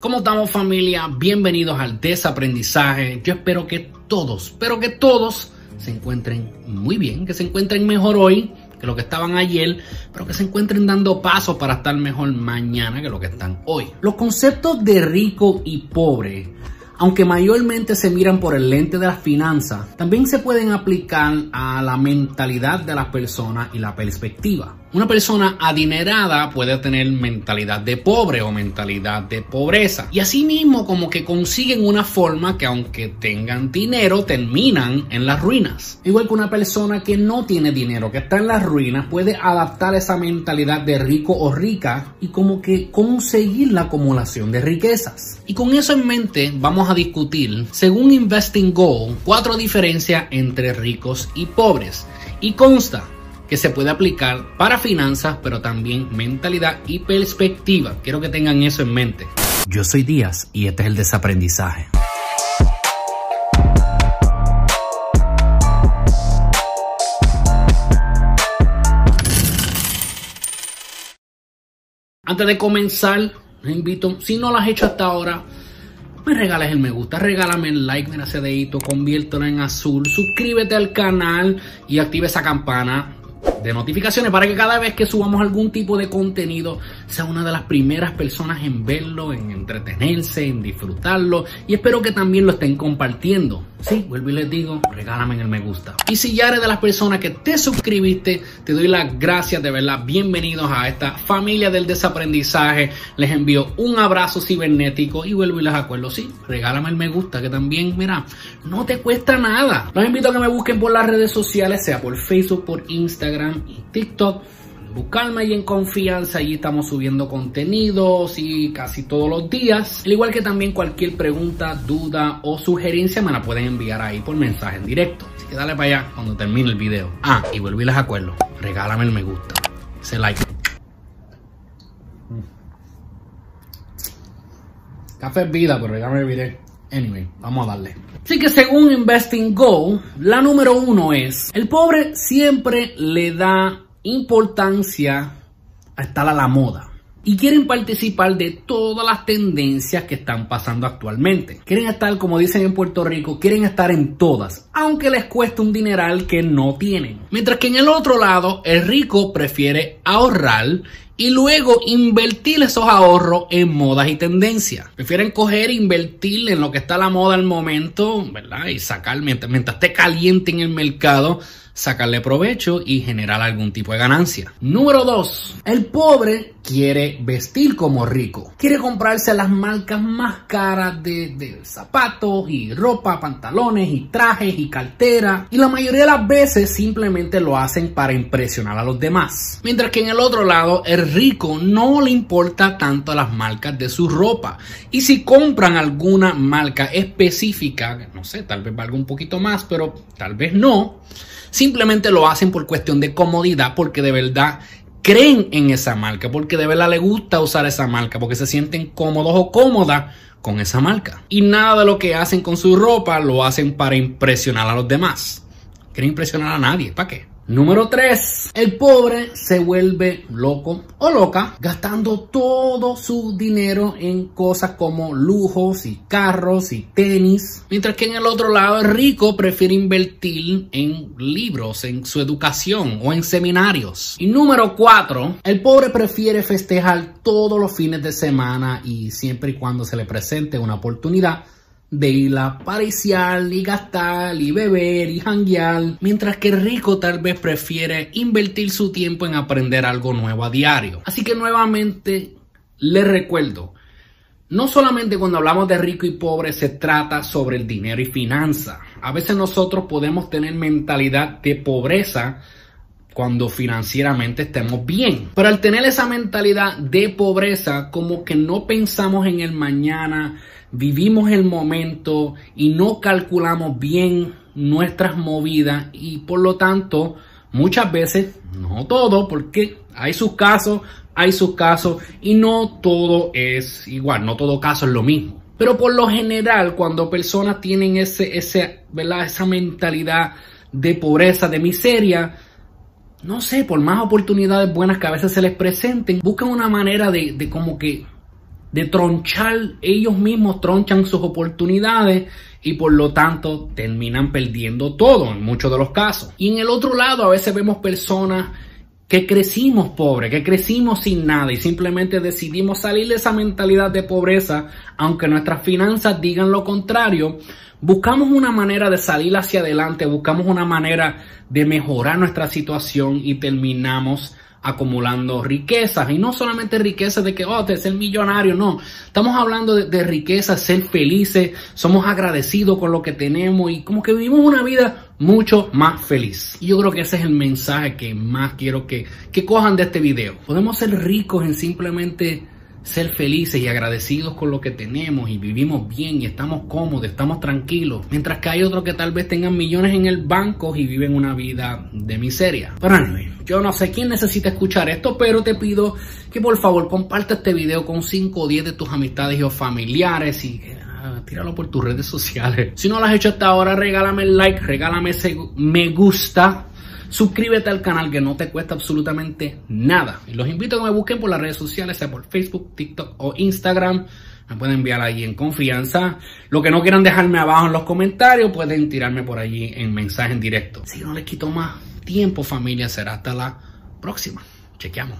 ¿Cómo estamos familia? Bienvenidos al desaprendizaje. Yo espero que todos, pero que todos se encuentren muy bien, que se encuentren mejor hoy que lo que estaban ayer, pero que se encuentren dando pasos para estar mejor mañana que lo que están hoy. Los conceptos de rico y pobre aunque mayormente se miran por el lente de las finanzas, también se pueden aplicar a la mentalidad de las personas y la perspectiva. Una persona adinerada puede tener mentalidad de pobre o mentalidad de pobreza. Y así mismo como que consiguen una forma que aunque tengan dinero terminan en las ruinas. Igual que una persona que no tiene dinero, que está en las ruinas, puede adaptar esa mentalidad de rico o rica y como que conseguir la acumulación de riquezas. Y con eso en mente vamos a discutir, según Investing Goal, cuatro diferencias entre ricos y pobres. Y consta que se puede aplicar para finanzas, pero también mentalidad y perspectiva. Quiero que tengan eso en mente. Yo soy Díaz y este es el desaprendizaje. Antes de comenzar, les invito, si no lo has hecho hasta ahora, me regales el me gusta, regálame el like, mira ese dedito, conviértelo en azul, suscríbete al canal y active esa campana de notificaciones para que cada vez que subamos algún tipo de contenido sea una de las primeras personas en verlo, en entretenerse, en disfrutarlo y espero que también lo estén compartiendo. Sí, vuelvo y les digo, regálame el me gusta. Y si ya eres de las personas que te suscribiste, te doy las gracias de verdad. Bienvenidos a esta familia del desaprendizaje. Les envío un abrazo cibernético y vuelvo y les acuerdo, sí, regálame el me gusta que también, mira, no te cuesta nada. Los invito a que me busquen por las redes sociales, sea por Facebook, por Instagram y TikTok buscarme ahí en confianza, allí estamos subiendo contenidos y casi todos los días. Al igual que también cualquier pregunta, duda o sugerencia me la pueden enviar ahí por mensaje en directo. Así que dale para allá cuando termine el video. Ah, y vuelvo y les acuerdo, regálame el me gusta, ese like. Café es vida, pero ya me olvidé. Anyway, vamos a darle. Así que según Investing Go, la número uno es, el pobre siempre le da importancia a estar a la moda y quieren participar de todas las tendencias que están pasando actualmente. Quieren estar, como dicen en Puerto Rico, quieren estar en todas, aunque les cueste un dineral que no tienen. Mientras que en el otro lado, el rico prefiere ahorrar y luego invertir esos ahorros en modas y tendencias. Prefieren coger e invertir en lo que está a la moda al momento, ¿verdad? Y sacar mientras, mientras esté caliente en el mercado sacarle provecho y generar algún tipo de ganancia. Número 2. El pobre quiere vestir como rico. Quiere comprarse las marcas más caras de, zapatos y ropa, pantalones y trajes y cartera. Y la mayoría de las veces simplemente lo hacen para impresionar a los demás. Mientras que en el otro lado, el rico no le importa tanto las marcas de su ropa. Y si compran alguna marca específica, no sé, tal vez valga un poquito más, pero tal vez no Simplemente lo hacen por cuestión de comodidad, porque de verdad creen en esa marca, porque de verdad les gusta usar esa marca, porque se sienten cómodos o cómodas con esa marca. Y nada de lo que hacen con su ropa lo hacen para impresionar a los demás. Quieren impresionar a nadie, ¿para qué? Número 3. El pobre se vuelve loco o loca gastando todo su dinero en cosas como lujos y carros y tenis. Mientras que en el otro lado el rico prefiere invertir en libros, en su educación o en seminarios. Y número 4. El pobre prefiere festejar todos los fines de semana y siempre y cuando se le presente una oportunidad de ir a pariciar y gastar y beber y janguear, mientras que rico tal vez prefiere invertir su tiempo en aprender algo nuevo a diario. Así que nuevamente les recuerdo, no solamente cuando hablamos de rico y pobre se trata sobre el dinero y finanzas. A veces nosotros podemos tener mentalidad de pobreza cuando financieramente estemos bien. Pero al tener esa mentalidad de pobreza, como que no pensamos en el mañana, vivimos el momento y no calculamos bien nuestras movidas y por lo tanto muchas veces, no todo, porque hay sus casos, hay sus casos y no todo es igual, no todo caso es lo mismo. Pero por lo general, cuando personas tienen ese, ese, ¿verdad? esa mentalidad de pobreza, de miseria, no sé, por más oportunidades buenas que a veces se les presenten, buscan una manera de, de como que de tronchar, ellos mismos tronchan sus oportunidades y por lo tanto terminan perdiendo todo en muchos de los casos. Y en el otro lado a veces vemos personas que crecimos pobres, que crecimos sin nada y simplemente decidimos salir de esa mentalidad de pobreza, aunque nuestras finanzas digan lo contrario, buscamos una manera de salir hacia adelante, buscamos una manera de mejorar nuestra situación y terminamos acumulando riquezas y no solamente riquezas de que, oh, te ser millonario, no, estamos hablando de, de riqueza, ser felices, somos agradecidos con lo que tenemos y como que vivimos una vida mucho más feliz. Y yo creo que ese es el mensaje que más quiero que, que cojan de este video. Podemos ser ricos en simplemente ser felices y agradecidos con lo que tenemos y vivimos bien y estamos cómodos, estamos tranquilos, mientras que hay otros que tal vez tengan millones en el banco y viven una vida de miseria. Pero anyway, yo no sé quién necesita escuchar esto, pero te pido que por favor comparte este video con 5 o 10 de tus amistades o familiares y ah, tíralo por tus redes sociales. Si no lo has hecho hasta ahora, regálame el like, regálame ese me gusta Suscríbete al canal que no te cuesta absolutamente nada. Y los invito a que me busquen por las redes sociales, sea por Facebook, TikTok o Instagram. Me pueden enviar allí en confianza. Lo que no quieran dejarme abajo en los comentarios, pueden tirarme por allí en mensaje en directo. Si no les quito más tiempo, familia, será hasta la próxima. Chequeamos.